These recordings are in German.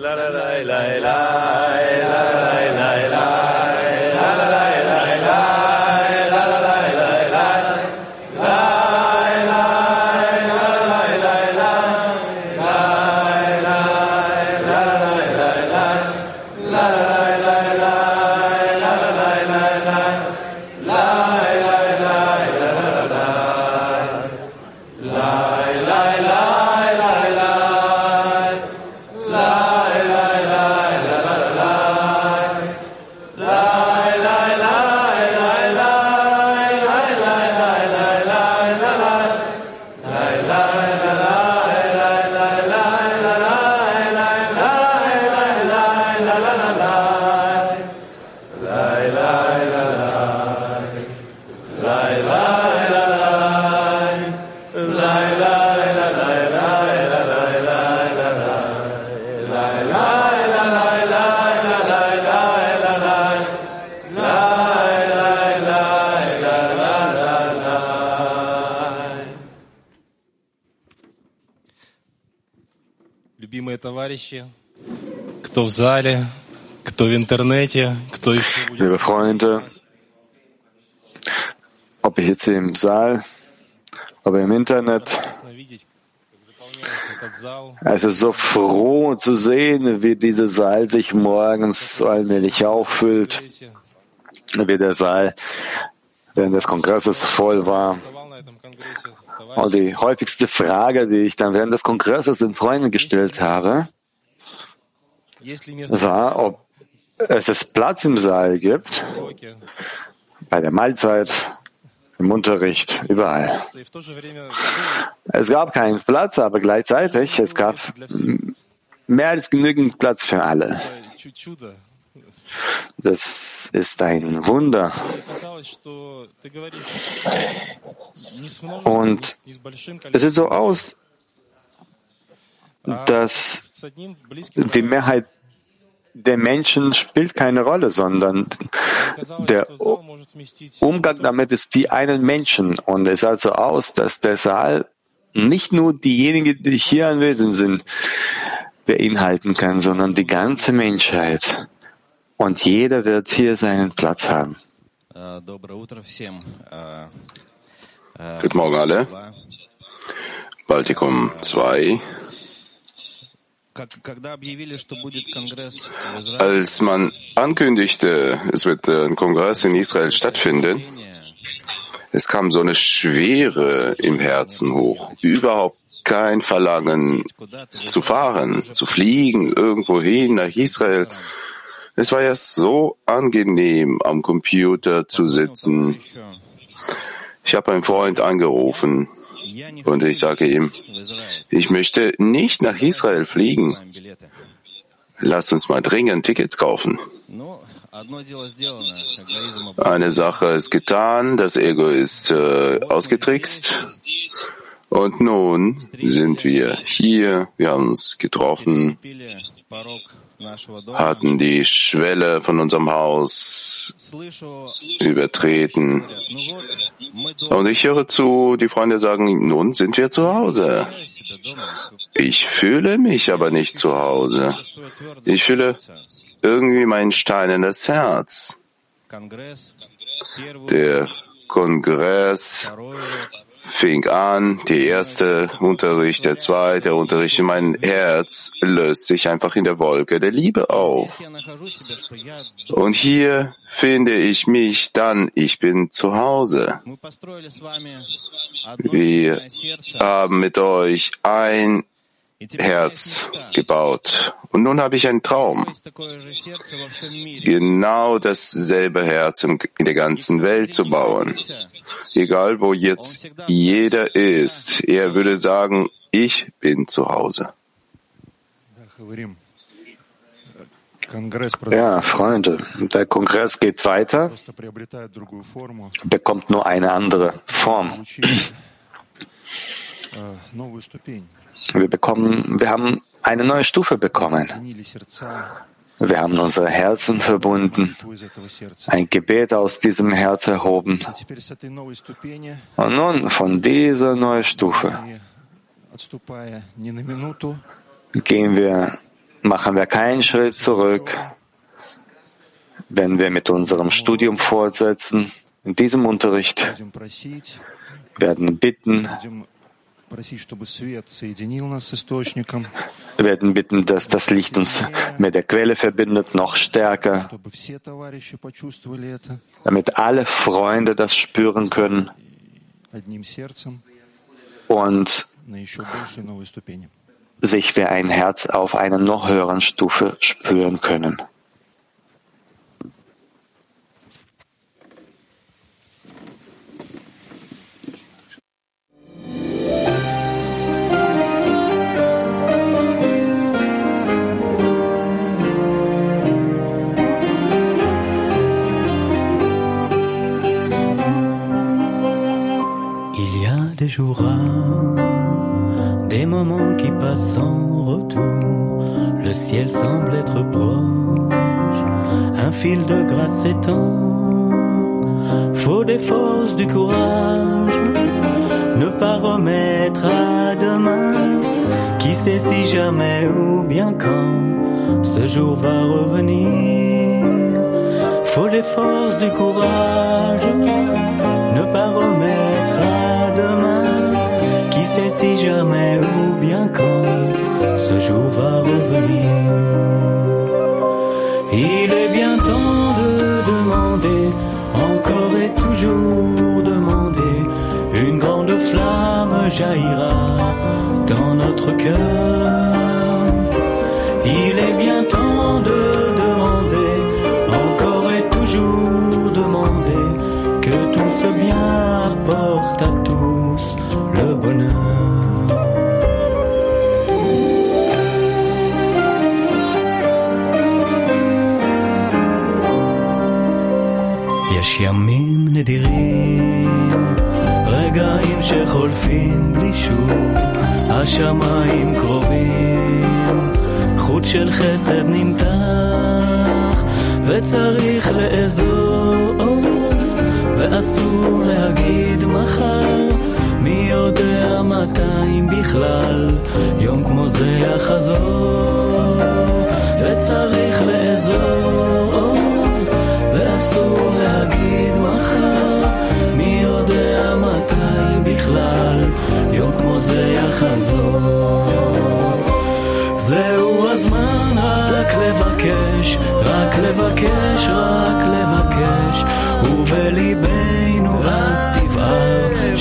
la la la la la la Любимые товарищи, кто в зале, кто в интернете, кто еще будет... Liebe Freunde, ob ich jetzt hier im Saal, ob im Internet, Радостно видеть, как заполняется этот зал. es ist so froh zu sehen, wie dieser Saal sich morgens so allmählich auffüllt, Видите, wie der Saal während des Kongresses voll war. Und die häufigste Frage, die ich dann während des Kongresses den Freunden gestellt habe, war, ob es Platz im Saal gibt, bei der Mahlzeit, im Unterricht, überall. Es gab keinen Platz, aber gleichzeitig, es gab mehr als genügend Platz für alle. Das ist ein Wunder. Und es sieht so aus, dass die Mehrheit der Menschen spielt keine Rolle, sondern der Umgang damit ist wie einen Menschen. Und es sah so aus, dass der Saal nicht nur diejenigen, die hier anwesend sind, beinhalten kann, sondern die ganze Menschheit. Und jeder wird hier seinen Platz haben. Guten Morgen alle. Baltikum 2. Als man ankündigte, es wird ein Kongress in Israel stattfinden, es kam so eine Schwere im Herzen hoch. Überhaupt kein Verlangen zu fahren, zu fliegen, irgendwohin nach Israel. Es war ja so angenehm, am Computer zu sitzen. Ich habe einen Freund angerufen und ich sage ihm, ich möchte nicht nach Israel fliegen. Lasst uns mal dringend Tickets kaufen. Eine Sache ist getan, das Ego ist äh, ausgetrickst. Und nun sind wir hier, wir haben uns getroffen hatten die Schwelle von unserem Haus übertreten. Und ich höre zu, die Freunde sagen, nun sind wir zu Hause. Ich fühle mich aber nicht zu Hause. Ich fühle irgendwie mein Stein Herz. Der Kongress fing an, die erste Unterricht, der zweite Unterricht. Mein Herz löst sich einfach in der Wolke der Liebe auf. Und hier finde ich mich dann, ich bin zu Hause. Wir haben mit euch ein Herz gebaut. Und nun habe ich einen Traum. Genau dasselbe Herz in der ganzen Welt zu bauen. Egal wo jetzt jeder ist, er würde sagen, ich bin zu Hause. Ja, Freunde, der Kongress geht weiter, bekommt nur eine andere Form. Wir bekommen, wir haben eine neue Stufe bekommen. Wir haben unsere Herzen verbunden, ein Gebet aus diesem Herz erhoben. Und nun von dieser neuen Stufe gehen wir, machen wir keinen Schritt zurück, wenn wir mit unserem Studium fortsetzen, in diesem Unterricht, werden bitten, wir werden bitten, dass das Licht uns mit der Quelle verbindet, noch stärker, damit alle Freunde das spüren können und sich wie ein Herz auf einer noch höheren Stufe spüren können. Des moments qui passent sans retour. Le ciel semble être proche, un fil de grâce s'étend. Faut des forces, du courage, ne pas remettre à demain. Qui sait si jamais ou bien quand ce jour va revenir. Faut des forces, du courage, ne pas remettre Jamais ou bien quand ce jour va revenir. Il est bien temps de demander, encore et toujours demander. Une grande flamme jaillira dans notre cœur. Il est bien שחולפים בלי שוב, השמיים קרובים, חוט של חסד נמתח, וצריך לאזוז, ואסור להגיד מחר, מי יודע מתי אם בכלל, יום כמו זה יחזור, וצריך לאזוז, ואסור זה יחזור. זהו הזמן רק לבקש, רק לבקש, רק לבקש, ובליבנו אז תבער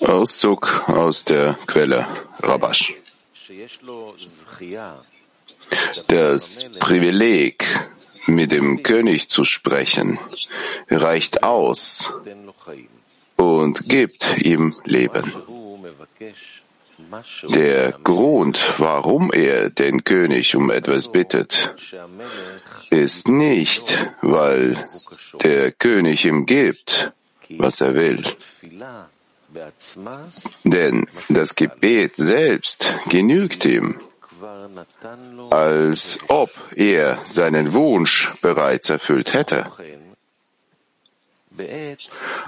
Auszug aus der Quelle Rabash. Das Privileg, mit dem König zu sprechen, reicht aus und gibt ihm Leben. Der Grund, warum er den König um etwas bittet, ist nicht, weil der König ihm gibt, was er will. Denn das Gebet selbst genügt ihm, als ob er seinen Wunsch bereits erfüllt hätte.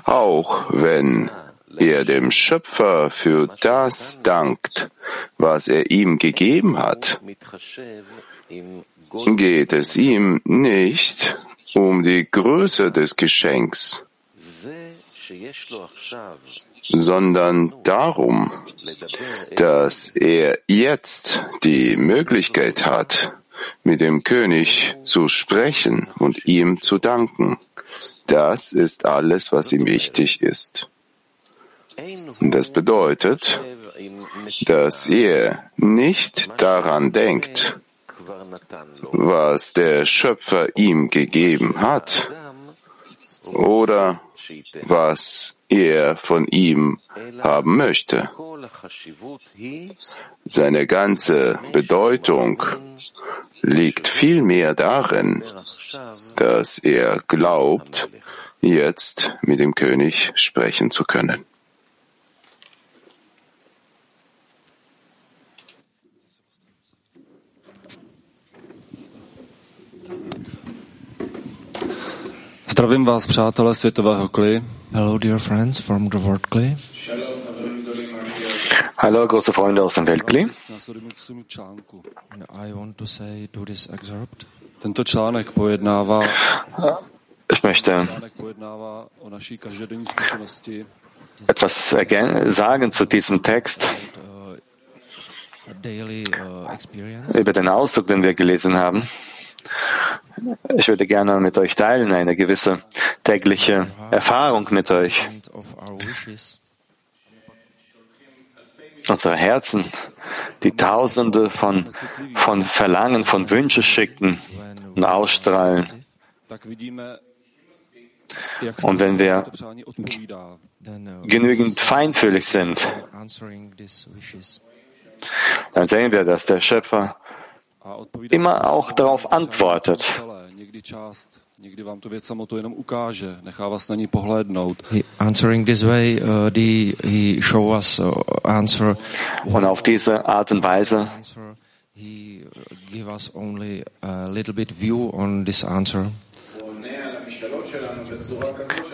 Auch wenn er dem Schöpfer für das dankt, was er ihm gegeben hat, geht es ihm nicht um die Größe des Geschenks, sondern darum, dass er jetzt die Möglichkeit hat, mit dem König zu sprechen und ihm zu danken. Das ist alles, was ihm wichtig ist. Das bedeutet, dass er nicht daran denkt, was der Schöpfer ihm gegeben hat, oder was er von ihm haben möchte. Seine ganze Bedeutung liegt vielmehr darin, dass er glaubt, jetzt mit dem König sprechen zu können. Zdravím vás, přátelé světového kli. Hello, dear friends from the World Clay. Hallo, große Freunde aus dem Weltkli. And I want to say to this excerpt Tento článek pojednává, Ich möchte každodenní zkušenosti etwas sagen zu diesem Text uh, uh, über den Ausdruck, den wir gelesen haben. Ich würde gerne mit euch teilen, eine gewisse tägliche Erfahrung mit euch. Unsere Herzen, die Tausende von, von Verlangen, von Wünschen schicken und ausstrahlen. Und wenn wir genügend feinfühlig sind, dann sehen wir, dass der Schöpfer immer auch darauf antwortet. He, answering this way, uh, the, he show us uh, answer. Und auf diese Art und Weise. He uh, give us only a little bit view on this answer.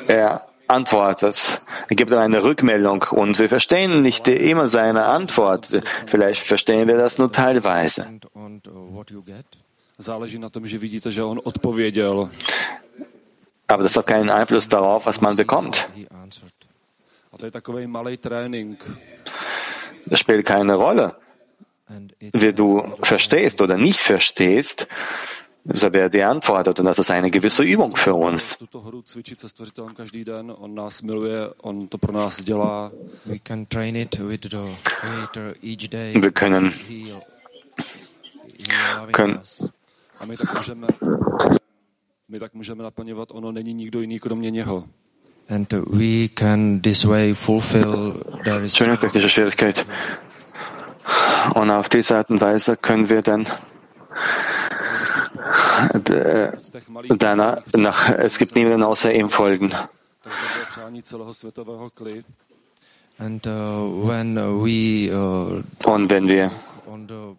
er antwortet. Er gibt eine Rückmeldung und wir verstehen nicht immer seine Antwort. Vielleicht verstehen wir das nur teilweise. Aber das hat keinen Einfluss darauf, was man bekommt. Das spielt keine Rolle, wie du verstehst oder nicht verstehst, so wer dir antwortet. Und das ist eine gewisse Übung für uns. The. Wir können, können my tak můžeme, naplňovat, ono není nikdo jiný kromě něho. And we can this way fulfill there is Entschuldigung, technische Schwierigkeit. Und auf diese Art und Weise können wir dann äh, malých danach, nach, es gibt niemanden außer ihm folgen. uh, when uh, we uh, Und wenn wir on the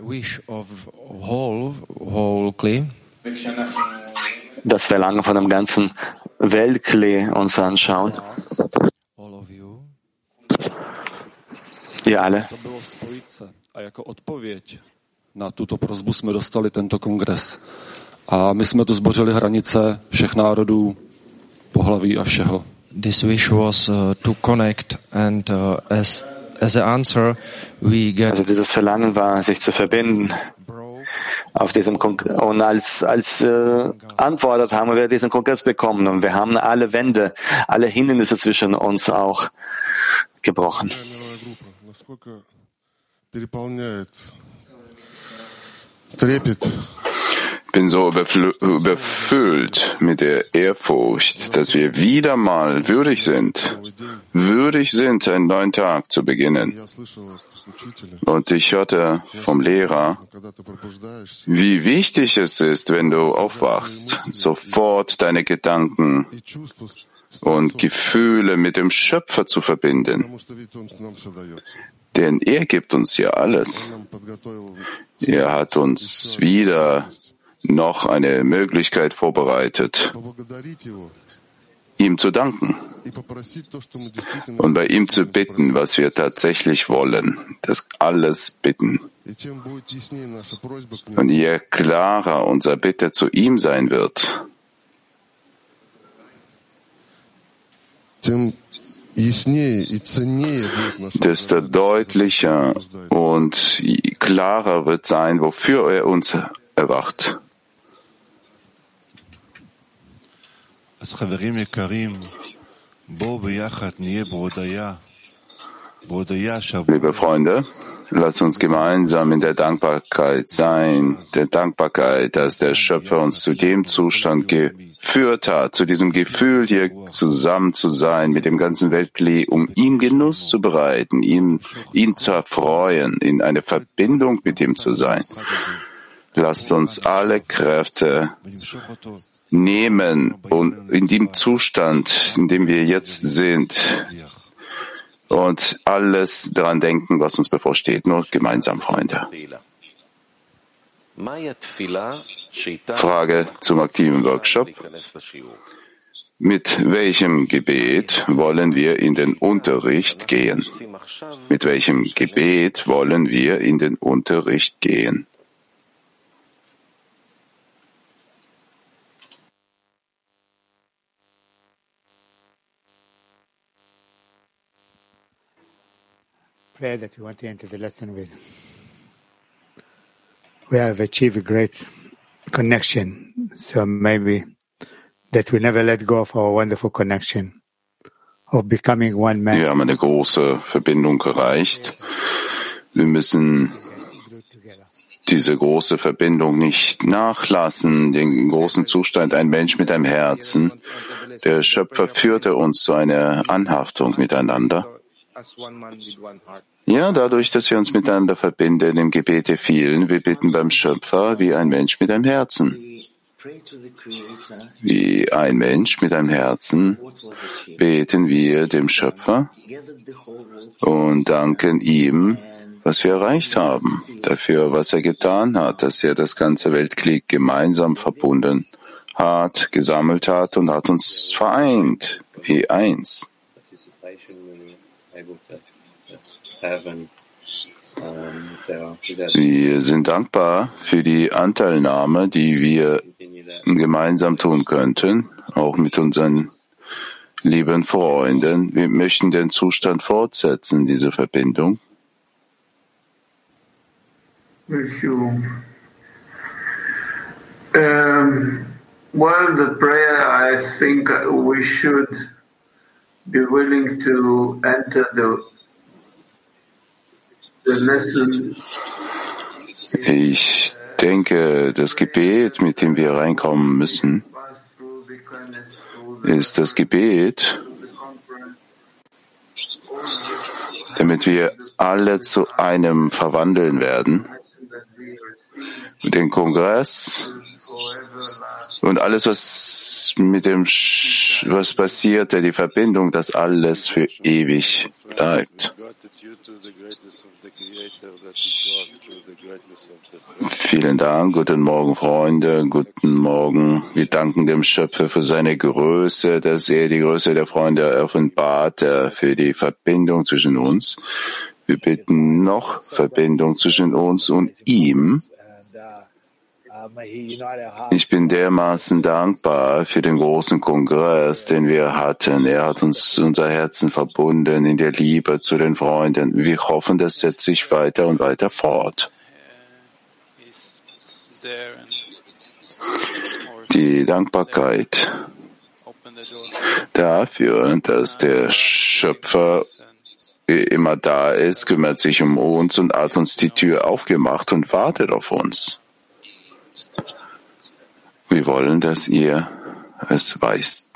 wish of whole whole clay das Verlangen von dem ganzen Weltklee uns anschauen, all of you ihr alle. A jako odpověď na tuto prozbu jsme dostali tento kongres. A my jsme tu zbořili hranice všech národů, pohlaví a všeho. this wish was uh, to connect and uh, as as an answer we get also dieses Verlangen war, sich zu verbinden auf diesem Kongress. Und als, als äh, Antwort haben wir diesen Kongress bekommen und wir haben alle Wände, alle Hindernisse zwischen uns auch gebrochen. Ich bin so überfüllt mit der Ehrfurcht, dass wir wieder mal würdig sind, würdig sind, einen neuen Tag zu beginnen. Und ich hörte vom Lehrer, wie wichtig es ist, wenn du aufwachst, sofort deine Gedanken und Gefühle mit dem Schöpfer zu verbinden. Denn er gibt uns ja alles. Er hat uns wieder noch eine Möglichkeit vorbereitet, ihm zu danken und bei ihm zu bitten, was wir tatsächlich wollen, das alles bitten. Und je klarer unser Bitte zu ihm sein wird, desto deutlicher und klarer wird sein, wofür er uns erwacht. Liebe Freunde, Lass uns gemeinsam in der Dankbarkeit sein, der Dankbarkeit, dass der Schöpfer uns zu dem Zustand geführt hat, zu diesem Gefühl, hier zusammen zu sein mit dem ganzen Weltklee, um ihm Genuss zu bereiten, ihn, ihn zu erfreuen, in eine Verbindung mit ihm zu sein. Lasst uns alle Kräfte nehmen und in dem Zustand, in dem wir jetzt sind, und alles dran denken, was uns bevorsteht. Nur gemeinsam, Freunde. Frage zum aktiven Workshop. Mit welchem Gebet wollen wir in den Unterricht gehen? Mit welchem Gebet wollen wir in den Unterricht gehen? Prayer that we want to enter the lesson with. We have achieved a great connection, so maybe that we never let go of our wonderful connection of becoming one man. Wir haben eine große Verbindung erreicht. Wir müssen diese große Verbindung nicht nachlassen, den großen Zustand, ein Mensch mit einem Herzen. Der Schöpfer führte uns zu einer Anhaftung miteinander. Ja, dadurch, dass wir uns miteinander verbinden im Gebet der vielen, wir bitten beim Schöpfer wie ein Mensch mit einem Herzen. Wie ein Mensch mit einem Herzen beten wir dem Schöpfer und danken ihm, was wir erreicht haben, dafür, was er getan hat, dass er das ganze Weltkrieg gemeinsam verbunden hat, gesammelt hat und hat uns vereint wie eins. Wir sind dankbar für die Anteilnahme, die wir gemeinsam tun könnten, auch mit unseren lieben Freunden. Wir möchten den Zustand fortsetzen, diese Verbindung. Um, well, the prayer, I think we should be willing to enter the the lesson Ich denke, das Gebet, mit dem wir reinkommen müssen, ist das Gebet, damit wir alle zu einem verwandeln werden. Den Kongress und alles, was mit dem, Sch was passiert, die Verbindung, dass alles für ewig bleibt. Vielen Dank. Guten Morgen, Freunde. Guten Morgen. Wir danken dem Schöpfer für seine Größe, dass er die Größe der Freunde offenbart, für die Verbindung zwischen uns. Wir bitten noch Verbindung zwischen uns und ihm. Ich bin dermaßen dankbar für den großen Kongress, den wir hatten. Er hat uns unser Herzen verbunden in der Liebe zu den Freunden. Wir hoffen, das setzt sich weiter und weiter fort. Die Dankbarkeit dafür, dass der Schöpfer immer da ist, kümmert sich um uns und hat uns die Tür aufgemacht und wartet auf uns. Wir wollen, dass ihr es weißt.